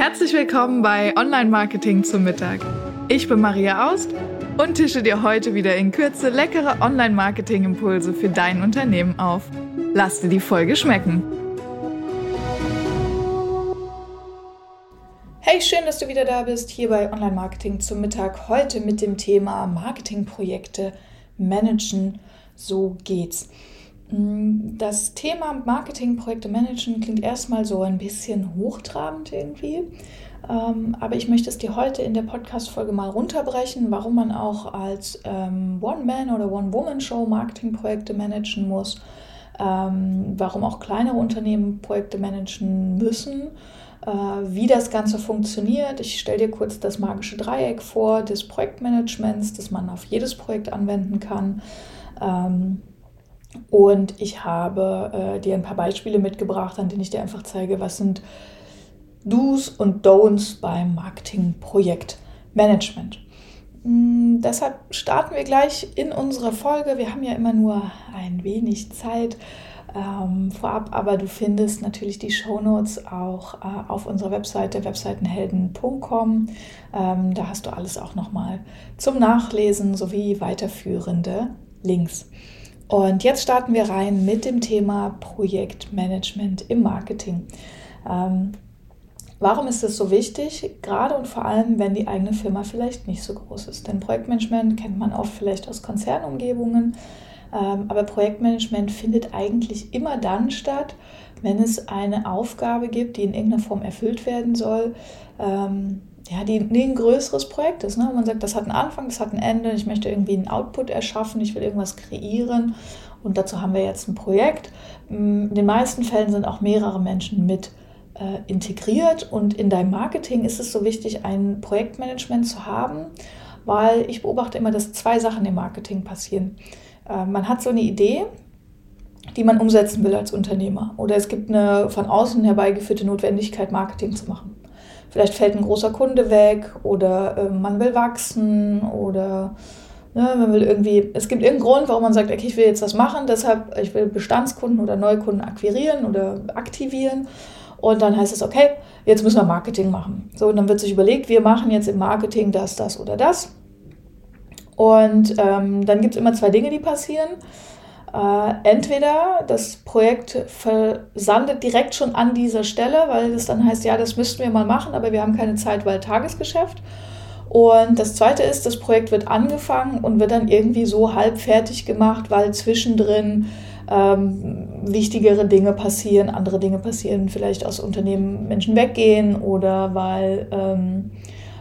Herzlich willkommen bei Online Marketing zum Mittag. Ich bin Maria Aust und tische dir heute wieder in Kürze leckere Online Marketing Impulse für dein Unternehmen auf. Lass dir die Folge schmecken. Hey, schön, dass du wieder da bist, hier bei Online Marketing zum Mittag. Heute mit dem Thema Marketingprojekte managen. So geht's. Mm, das Thema Marketingprojekte managen klingt erstmal so ein bisschen hochtrabend irgendwie. Ähm, aber ich möchte es dir heute in der Podcast-Folge mal runterbrechen, warum man auch als ähm, One-Man- oder One-Woman-Show Marketingprojekte managen muss, ähm, warum auch kleinere Unternehmen Projekte managen müssen, äh, wie das Ganze funktioniert. Ich stelle dir kurz das magische Dreieck vor des Projektmanagements, das man auf jedes Projekt anwenden kann. Und ich habe äh, dir ein paar Beispiele mitgebracht, an denen ich dir einfach zeige, was sind Do's und Don'ts beim Marketingprojektmanagement. Hm, deshalb starten wir gleich in unsere Folge. Wir haben ja immer nur ein wenig Zeit ähm, vorab, aber du findest natürlich die Shownotes auch äh, auf unserer Webseite webseitenhelden.com. Ähm, da hast du alles auch nochmal zum Nachlesen sowie weiterführende Links. Und jetzt starten wir rein mit dem Thema Projektmanagement im Marketing. Ähm, warum ist das so wichtig? Gerade und vor allem, wenn die eigene Firma vielleicht nicht so groß ist. Denn Projektmanagement kennt man oft vielleicht aus Konzernumgebungen. Ähm, aber Projektmanagement findet eigentlich immer dann statt, wenn es eine Aufgabe gibt, die in irgendeiner Form erfüllt werden soll, ähm, ja, die, die ein größeres Projekt ist. Ne? Man sagt, das hat einen Anfang, das hat ein Ende, ich möchte irgendwie einen Output erschaffen, ich will irgendwas kreieren und dazu haben wir jetzt ein Projekt. Mm, in den meisten Fällen sind auch mehrere Menschen mit äh, integriert und in deinem Marketing ist es so wichtig, ein Projektmanagement zu haben, weil ich beobachte immer, dass zwei Sachen im Marketing passieren. Äh, man hat so eine Idee, die man umsetzen will als Unternehmer oder es gibt eine von außen herbeigeführte Notwendigkeit, Marketing zu machen. Vielleicht fällt ein großer Kunde weg oder äh, man will wachsen oder ne, man will irgendwie, es gibt irgendeinen Grund, warum man sagt, okay, ich will jetzt was machen, deshalb, ich will Bestandskunden oder Neukunden akquirieren oder aktivieren. Und dann heißt es, okay, jetzt müssen wir Marketing machen. So, und dann wird sich überlegt, wir machen jetzt im Marketing das, das oder das. Und ähm, dann gibt es immer zwei Dinge, die passieren. Äh, entweder das Projekt versandet direkt schon an dieser Stelle, weil es dann heißt, ja, das müssten wir mal machen, aber wir haben keine Zeit, weil Tagesgeschäft. Und das Zweite ist, das Projekt wird angefangen und wird dann irgendwie so halb fertig gemacht, weil zwischendrin ähm, wichtigere Dinge passieren, andere Dinge passieren, vielleicht aus Unternehmen Menschen weggehen oder weil ähm,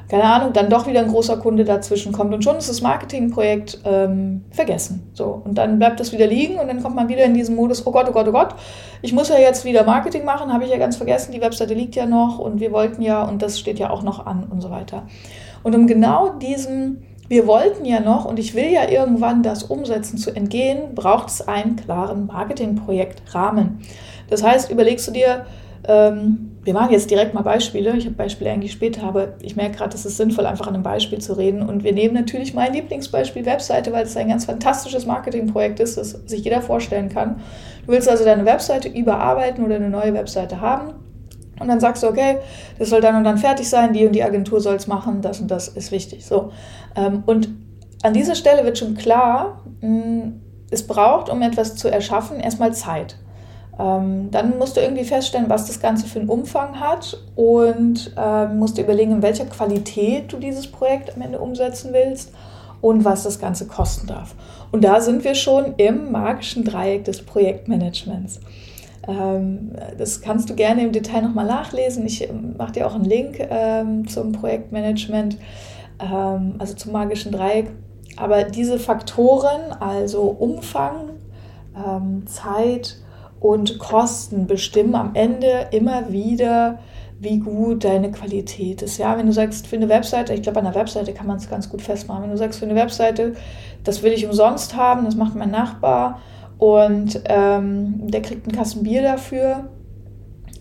keine Ahnung, dann doch wieder ein großer Kunde dazwischen kommt und schon ist das Marketingprojekt ähm, vergessen. So, und dann bleibt das wieder liegen und dann kommt man wieder in diesen Modus, oh Gott, oh Gott, oh Gott, ich muss ja jetzt wieder Marketing machen, habe ich ja ganz vergessen, die Webseite liegt ja noch und wir wollten ja und das steht ja auch noch an und so weiter. Und um genau diesem, wir wollten ja noch und ich will ja irgendwann das umsetzen zu entgehen, braucht es einen klaren Marketingprojektrahmen. Das heißt, überlegst du dir, ähm, wir machen jetzt direkt mal Beispiele. Ich habe Beispiele eigentlich später, aber ich merke gerade, es ist sinnvoll, einfach an einem Beispiel zu reden. Und wir nehmen natürlich mein Lieblingsbeispiel Webseite, weil es ein ganz fantastisches Marketingprojekt ist, das sich jeder vorstellen kann. Du willst also deine Webseite überarbeiten oder eine neue Webseite haben. Und dann sagst du, okay, das soll dann und dann fertig sein, die und die Agentur soll es machen, das und das ist wichtig. So. Ähm, und an dieser Stelle wird schon klar, es braucht, um etwas zu erschaffen, erstmal Zeit. Ähm, dann musst du irgendwie feststellen, was das Ganze für einen Umfang hat und ähm, musst dir überlegen, in welcher Qualität du dieses Projekt am Ende umsetzen willst und was das Ganze kosten darf. Und da sind wir schon im magischen Dreieck des Projektmanagements. Ähm, das kannst du gerne im Detail nochmal nachlesen. Ich ähm, mache dir auch einen Link ähm, zum Projektmanagement, ähm, also zum magischen Dreieck. Aber diese Faktoren, also Umfang, Zeit, und Kosten bestimmen am Ende immer wieder, wie gut deine Qualität ist. Ja, wenn du sagst, für eine Webseite, ich glaube, an einer Webseite kann man es ganz gut festmachen. Wenn du sagst, für eine Webseite, das will ich umsonst haben, das macht mein Nachbar und ähm, der kriegt einen Kasten Bier dafür.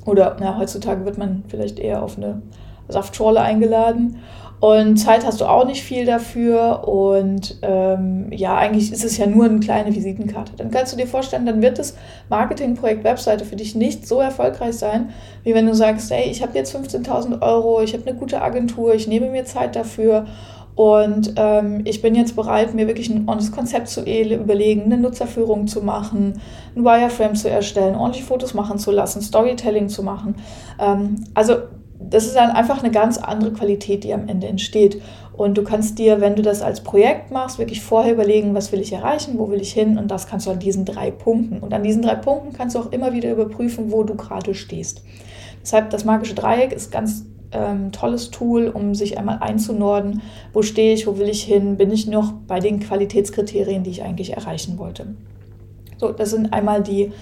Oder na, heutzutage wird man vielleicht eher auf eine Saftschorle eingeladen. Und Zeit hast du auch nicht viel dafür. Und ähm, ja, eigentlich ist es ja nur eine kleine Visitenkarte. Dann kannst du dir vorstellen, dann wird das Marketingprojekt Webseite für dich nicht so erfolgreich sein, wie wenn du sagst, hey, ich habe jetzt 15.000 Euro, ich habe eine gute Agentur, ich nehme mir Zeit dafür. Und ähm, ich bin jetzt bereit, mir wirklich ein ordentliches Konzept zu überlegen, eine Nutzerführung zu machen, ein Wireframe zu erstellen, ordentlich Fotos machen zu lassen, Storytelling zu machen. Ähm, also das ist dann einfach eine ganz andere Qualität, die am Ende entsteht. Und du kannst dir, wenn du das als Projekt machst, wirklich vorher überlegen, was will ich erreichen, wo will ich hin und das kannst du an diesen drei Punkten. Und an diesen drei Punkten kannst du auch immer wieder überprüfen, wo du gerade stehst. Deshalb das magische Dreieck ist ganz ähm, tolles Tool, um sich einmal einzunorden, wo stehe ich, wo will ich hin, bin ich noch bei den Qualitätskriterien, die ich eigentlich erreichen wollte. So, das sind einmal die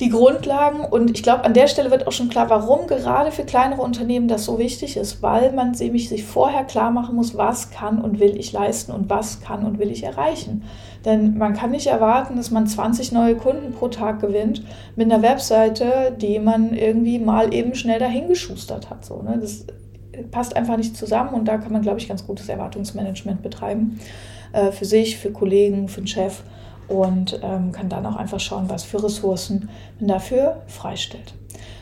die Grundlagen. Und ich glaube, an der Stelle wird auch schon klar, warum gerade für kleinere Unternehmen das so wichtig ist, weil man nämlich sich vorher klar machen muss, was kann und will ich leisten und was kann und will ich erreichen. Denn man kann nicht erwarten, dass man 20 neue Kunden pro Tag gewinnt mit einer Webseite, die man irgendwie mal eben schnell dahingeschustert hat. So, ne? Das passt einfach nicht zusammen und da kann man, glaube ich, ganz gutes Erwartungsmanagement betreiben. Äh, für sich, für Kollegen, für den Chef und ähm, kann dann auch einfach schauen, was für Ressourcen man dafür freistellt.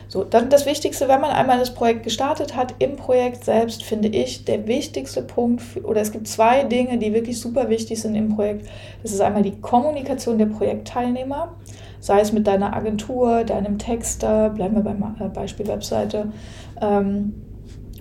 So, dann das Wichtigste, wenn man einmal das Projekt gestartet hat, im Projekt selbst finde ich der wichtigste Punkt, für, oder es gibt zwei Dinge, die wirklich super wichtig sind im Projekt. Das ist einmal die Kommunikation der Projektteilnehmer, sei es mit deiner Agentur, deinem Texter, bleiben wir beim äh, Beispiel Webseite, ähm,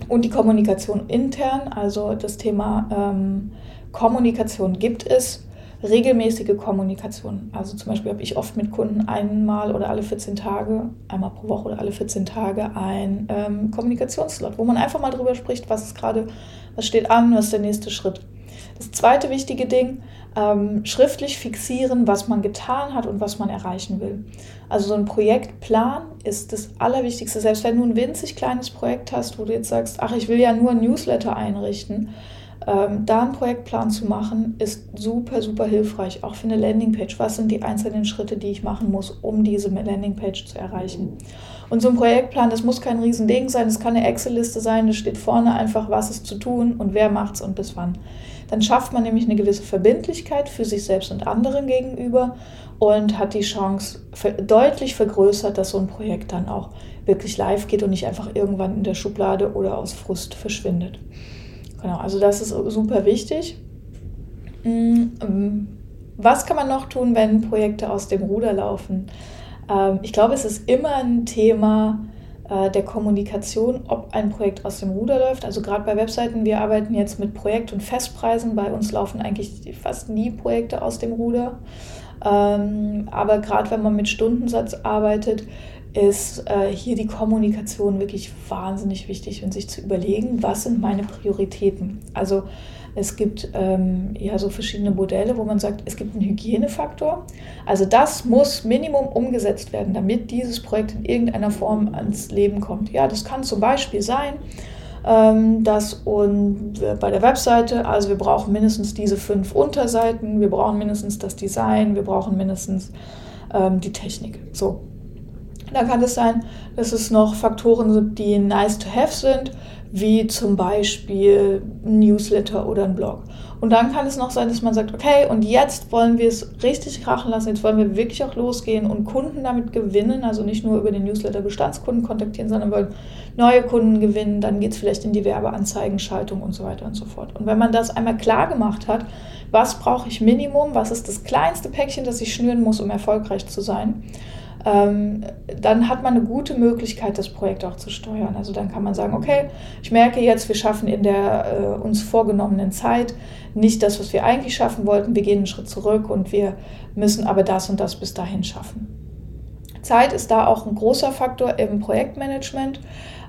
und die Kommunikation intern, also das Thema ähm, Kommunikation gibt es regelmäßige Kommunikation. Also zum Beispiel habe ich oft mit Kunden einmal oder alle 14 Tage, einmal pro Woche oder alle 14 Tage ein ähm, Kommunikationsslot, wo man einfach mal drüber spricht, was ist gerade, was steht an, was ist der nächste Schritt. Das zweite wichtige Ding, ähm, schriftlich fixieren, was man getan hat und was man erreichen will. Also so ein Projektplan ist das Allerwichtigste. Selbst wenn du ein winzig kleines Projekt hast, wo du jetzt sagst, ach, ich will ja nur ein Newsletter einrichten, ähm, da einen Projektplan zu machen, ist super, super hilfreich, auch für eine Landingpage. Was sind die einzelnen Schritte, die ich machen muss, um diese Landingpage zu erreichen? Und so ein Projektplan, das muss kein Riesending sein, das kann eine Excel-Liste sein, da steht vorne einfach, was ist zu tun und wer macht es und bis wann. Dann schafft man nämlich eine gewisse Verbindlichkeit für sich selbst und anderen gegenüber und hat die Chance deutlich vergrößert, dass so ein Projekt dann auch wirklich live geht und nicht einfach irgendwann in der Schublade oder aus Frust verschwindet. Genau, also das ist super wichtig. Mm, ähm, was kann man noch tun, wenn Projekte aus dem Ruder laufen? Ähm, ich glaube, es ist immer ein Thema äh, der Kommunikation, ob ein Projekt aus dem Ruder läuft. Also gerade bei Webseiten, wir arbeiten jetzt mit Projekt- und Festpreisen. Bei uns laufen eigentlich fast nie Projekte aus dem Ruder. Ähm, aber gerade wenn man mit Stundensatz arbeitet, ist äh, hier die Kommunikation wirklich wahnsinnig wichtig und sich zu überlegen, was sind meine Prioritäten. Also es gibt ähm, ja so verschiedene Modelle, wo man sagt, es gibt einen Hygienefaktor. Also das muss Minimum umgesetzt werden, damit dieses Projekt in irgendeiner Form ans Leben kommt. Ja, das kann zum Beispiel sein, ähm, dass und bei der Webseite, also wir brauchen mindestens diese fünf Unterseiten, wir brauchen mindestens das Design, wir brauchen mindestens ähm, die Technik. So, da kann es sein, dass es noch Faktoren sind, die nice to have sind, wie zum Beispiel ein Newsletter oder ein Blog. Und dann kann es noch sein, dass man sagt, okay, und jetzt wollen wir es richtig krachen lassen, jetzt wollen wir wirklich auch losgehen und Kunden damit gewinnen, also nicht nur über den Newsletter Bestandskunden kontaktieren, sondern wollen neue Kunden gewinnen, dann geht es vielleicht in die Werbeanzeigenschaltung und so weiter und so fort. Und wenn man das einmal klar gemacht hat, was brauche ich Minimum, was ist das kleinste Päckchen, das ich schnüren muss, um erfolgreich zu sein, dann hat man eine gute Möglichkeit, das Projekt auch zu steuern. Also dann kann man sagen, okay, ich merke jetzt, wir schaffen in der äh, uns vorgenommenen Zeit nicht das, was wir eigentlich schaffen wollten. Wir gehen einen Schritt zurück und wir müssen aber das und das bis dahin schaffen. Zeit ist da auch ein großer Faktor im Projektmanagement.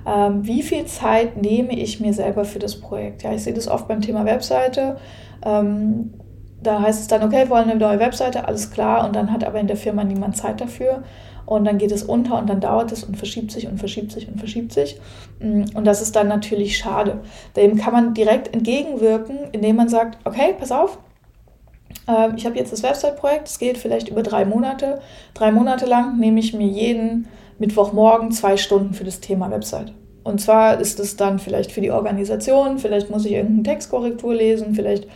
Ähm, wie viel Zeit nehme ich mir selber für das Projekt? Ja, ich sehe das oft beim Thema Webseite. Ähm, da heißt es dann, okay, wir wollen eine neue Webseite, alles klar, und dann hat aber in der Firma niemand Zeit dafür. Und dann geht es unter und dann dauert es und verschiebt sich und verschiebt sich und verschiebt sich. Mm, und das ist dann natürlich schade. Dem kann man direkt entgegenwirken, indem man sagt, okay, pass auf, ähm, ich habe jetzt das Website-Projekt, es geht vielleicht über drei Monate. Drei Monate lang nehme ich mir jeden Mittwochmorgen zwei Stunden für das Thema Website. und zwar ist es dann vielleicht für die Organisation, vielleicht muss ich irgendeine Textkorrektur lesen, vielleicht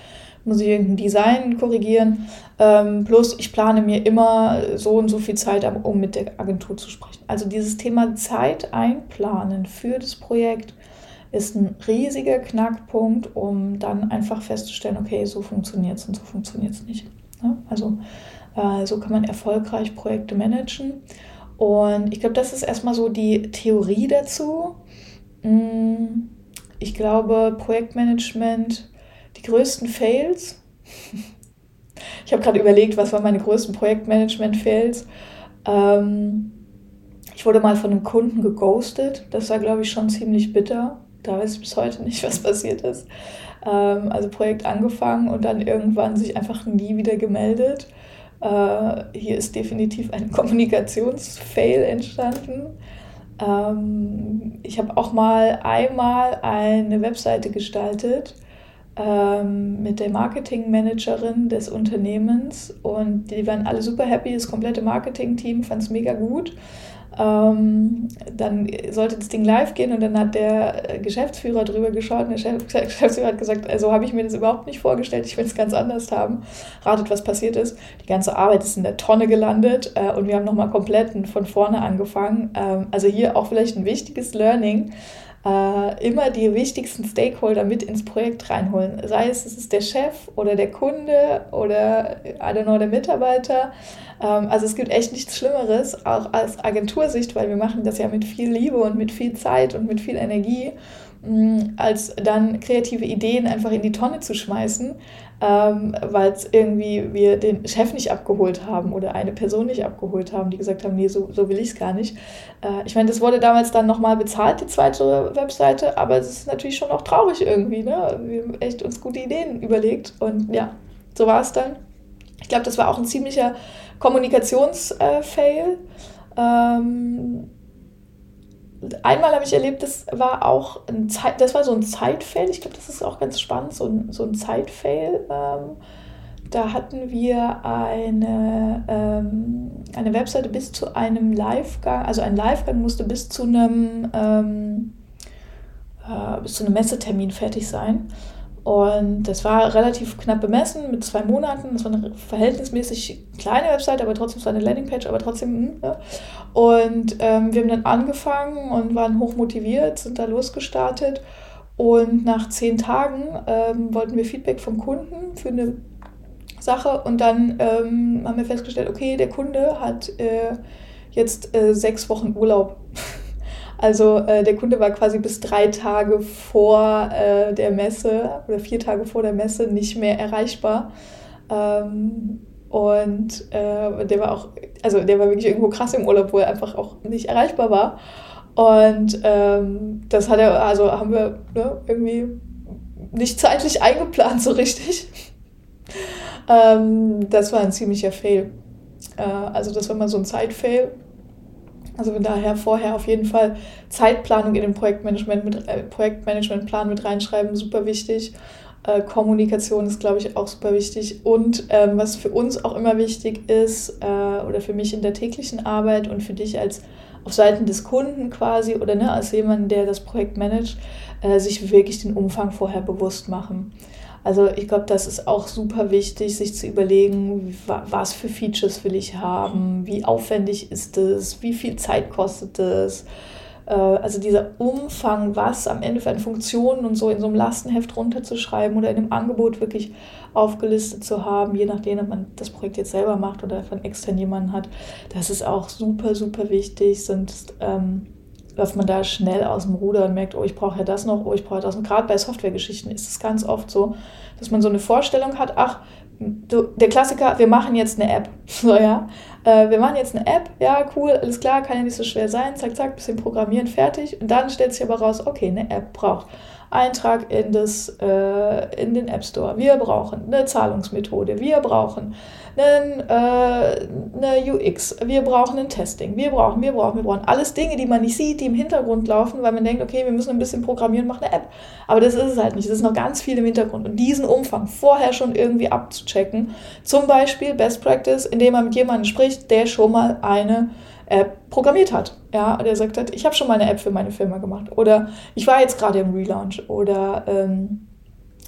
muss ich irgendein Design korrigieren. Ähm, plus ich plane mir immer so und so viel Zeit, um mit der Agentur zu sprechen. Also dieses Thema Zeit einplanen für das Projekt ist ein riesiger Knackpunkt, um dann einfach festzustellen, okay, so funktioniert es und so funktioniert es nicht. Ja, also äh, so kann man erfolgreich Projekte managen. Und ich glaube, das ist erstmal so die Theorie dazu. Mm, ich glaube, Projektmanagement die größten Fails. Ich habe gerade überlegt, was waren meine größten Projektmanagement-Fails. Ähm, ich wurde mal von einem Kunden geghostet. Das war, glaube ich, schon ziemlich bitter. Da weiß ich bis heute nicht, was passiert ist. Ähm, also Projekt angefangen und dann irgendwann sich einfach nie wieder gemeldet. Äh, hier ist definitiv ein Kommunikationsfail entstanden. Ähm, ich habe auch mal einmal eine Webseite gestaltet ähm, mit der Marketingmanagerin des Unternehmens und die waren alle super happy. Das komplette Marketing-Team fand es mega gut. Ähm, dann sollte das Ding live gehen und dann hat der Geschäftsführer drüber geschaut und der Geschäftsführer hat gesagt, also habe ich mir das überhaupt nicht vorgestellt, ich will es ganz anders haben. Ratet, was passiert ist. Die ganze Arbeit ist in der Tonne gelandet äh, und wir haben nochmal komplett von vorne angefangen. Ähm, also hier auch vielleicht ein wichtiges Learning äh, immer die wichtigsten Stakeholder mit ins Projekt reinholen. Sei es, es ist der Chef oder der Kunde oder, I don't know, der Mitarbeiter. Ähm, also es gibt echt nichts Schlimmeres, auch als Agentursicht, weil wir machen das ja mit viel Liebe und mit viel Zeit und mit viel Energie, als dann kreative Ideen einfach in die Tonne zu schmeißen ähm, weil es irgendwie wir den Chef nicht abgeholt haben oder eine Person nicht abgeholt haben, die gesagt haben, nee, so, so will ich es gar nicht. Äh, ich meine, das wurde damals dann nochmal bezahlt, die zweite Webseite, aber es ist natürlich schon auch traurig irgendwie. Ne? Wir haben echt uns gute Ideen überlegt und ja, so war es dann. Ich glaube, das war auch ein ziemlicher Kommunikationsfail. Äh, ähm, einmal habe ich erlebt, das war auch ein Zeit, das war so ein Zeitfail. Ich glaube, das ist auch ganz spannend, so ein, so ein Zeitfail. Ähm, da hatten wir eine, ähm, eine Webseite bis zu einem Livegang, also ein Livegang musste bis zu einem, ähm, äh, bis zu einem Messetermin fertig sein. Und das war relativ knapp bemessen mit zwei Monaten. Das war eine verhältnismäßig kleine Website, aber trotzdem so eine Landingpage, aber trotzdem. Hm, ja. Und ähm, wir haben dann angefangen und waren hochmotiviert, sind da losgestartet. Und nach zehn Tagen ähm, wollten wir Feedback vom Kunden für eine Sache. Und dann ähm, haben wir festgestellt, okay, der Kunde hat äh, jetzt äh, sechs Wochen Urlaub. Also äh, der Kunde war quasi bis drei Tage vor äh, der Messe oder vier Tage vor der Messe nicht mehr erreichbar. Ähm, und äh, der war auch, also der war wirklich irgendwo krass im Urlaub, wo er einfach auch nicht erreichbar war. Und ähm, das hat er, also haben wir ne, irgendwie nicht zeitlich eingeplant so richtig. ähm, das war ein ziemlicher Fail. Äh, also das war mal so ein Zeitfail. Also von daher vorher auf jeden Fall Zeitplanung in den Projektmanagement mit, äh, Projektmanagementplan mit reinschreiben, super wichtig. Äh, Kommunikation ist, glaube ich, auch super wichtig. Und ähm, was für uns auch immer wichtig ist, äh, oder für mich in der täglichen Arbeit und für dich als auf Seiten des Kunden quasi oder ne, als jemand, der das Projekt managt, äh, sich wirklich den Umfang vorher bewusst machen. Also ich glaube, das ist auch super wichtig, sich zu überlegen, was für Features will ich haben, wie aufwendig ist es, wie viel Zeit kostet es. Äh, also dieser Umfang, was am Ende für eine Funktion und so in so einem Lastenheft runterzuschreiben oder in einem Angebot wirklich aufgelistet zu haben, je nachdem, ob man das Projekt jetzt selber macht oder von extern jemanden hat, das ist auch super, super wichtig. Sonst ähm, läuft man da schnell aus dem Ruder und merkt, oh, ich brauche ja das noch, oh, ich brauche das noch. Gerade bei Softwaregeschichten ist es ganz oft so, dass man so eine Vorstellung hat, ach, du, der Klassiker, wir machen jetzt eine App. So, ja. Äh, wir machen jetzt eine App, ja, cool, alles klar, kann ja nicht so schwer sein, zack, zack, bisschen programmieren, fertig. Und dann stellt sich aber raus, okay, eine App braucht Eintrag in, das, äh, in den App Store. Wir brauchen eine Zahlungsmethode. Wir brauchen einen, äh, eine UX. Wir brauchen ein Testing. Wir brauchen, wir brauchen, wir brauchen. Alles Dinge, die man nicht sieht, die im Hintergrund laufen, weil man denkt, okay, wir müssen ein bisschen programmieren, machen eine App. Aber das ist es halt nicht. Es ist noch ganz viel im Hintergrund. Und diesen Umfang vorher schon irgendwie abzuchecken, zum Beispiel Best Practice, indem man mit jemandem spricht, der schon mal eine App programmiert hat. Ja, der sagt hat, ich habe schon mal eine App für meine Firma gemacht. Oder ich war jetzt gerade im Relaunch. Oder ähm,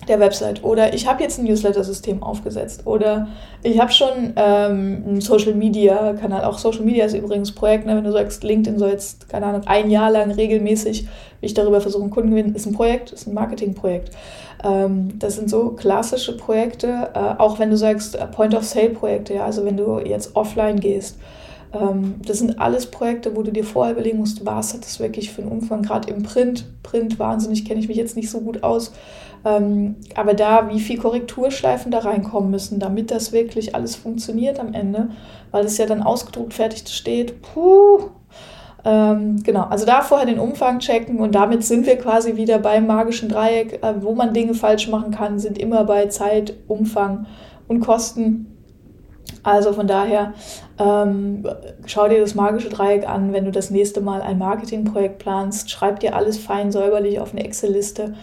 der Website oder ich habe jetzt ein Newsletter-System aufgesetzt oder ich habe schon ähm, einen Social-Media-Kanal. Auch Social Media ist übrigens Projekt, ne? wenn du sagst, LinkedIn soll jetzt, keine Ahnung, ein Jahr lang regelmäßig, ich darüber versuche, Kunden gewinnen, ist ein Projekt, ist ein Marketing-Projekt. Ähm, das sind so klassische Projekte, äh, auch wenn du sagst, äh, Point-of-Sale-Projekte, ja, also wenn du jetzt offline gehst. Ähm, das sind alles Projekte, wo du dir vorher überlegen musst, was hat das wirklich für einen Umfang, gerade im Print. Print, wahnsinnig, kenne ich mich jetzt nicht so gut aus ähm, aber da, wie viel Korrekturschleifen da reinkommen müssen, damit das wirklich alles funktioniert am Ende, weil es ja dann ausgedruckt fertig steht, puh. Ähm, genau, also da vorher den Umfang checken und damit sind wir quasi wieder beim magischen Dreieck, äh, wo man Dinge falsch machen kann, sind immer bei Zeit, Umfang und Kosten. Also von daher ähm, schau dir das magische Dreieck an, wenn du das nächste Mal ein Marketingprojekt planst. Schreib dir alles fein säuberlich auf eine Excel-Liste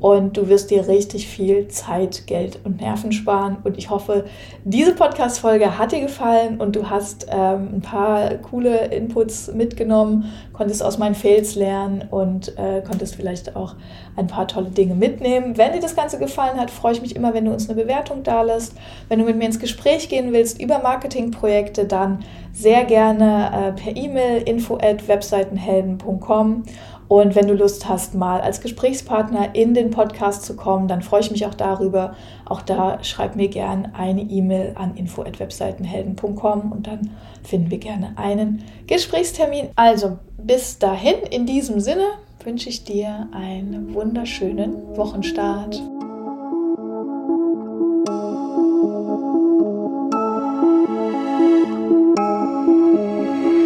und du wirst dir richtig viel Zeit, Geld und Nerven sparen. Und ich hoffe, diese Podcast-Folge hat dir gefallen und du hast ähm, ein paar coole Inputs mitgenommen, konntest aus meinen Fails lernen und äh, konntest vielleicht auch ein paar tolle Dinge mitnehmen. Wenn dir das Ganze gefallen hat, freue ich mich immer, wenn du uns eine Bewertung da lässt. Wenn du mit mir ins Gespräch gehen willst über Marketingprojekte, dann sehr gerne äh, per E-Mail info at webseitenhelden.com und wenn du Lust hast, mal als Gesprächspartner in den Podcast zu kommen, dann freue ich mich auch darüber. Auch da schreib mir gern eine E-Mail an info@webseitenhelden.com und dann finden wir gerne einen Gesprächstermin. Also, bis dahin in diesem Sinne wünsche ich dir einen wunderschönen Wochenstart.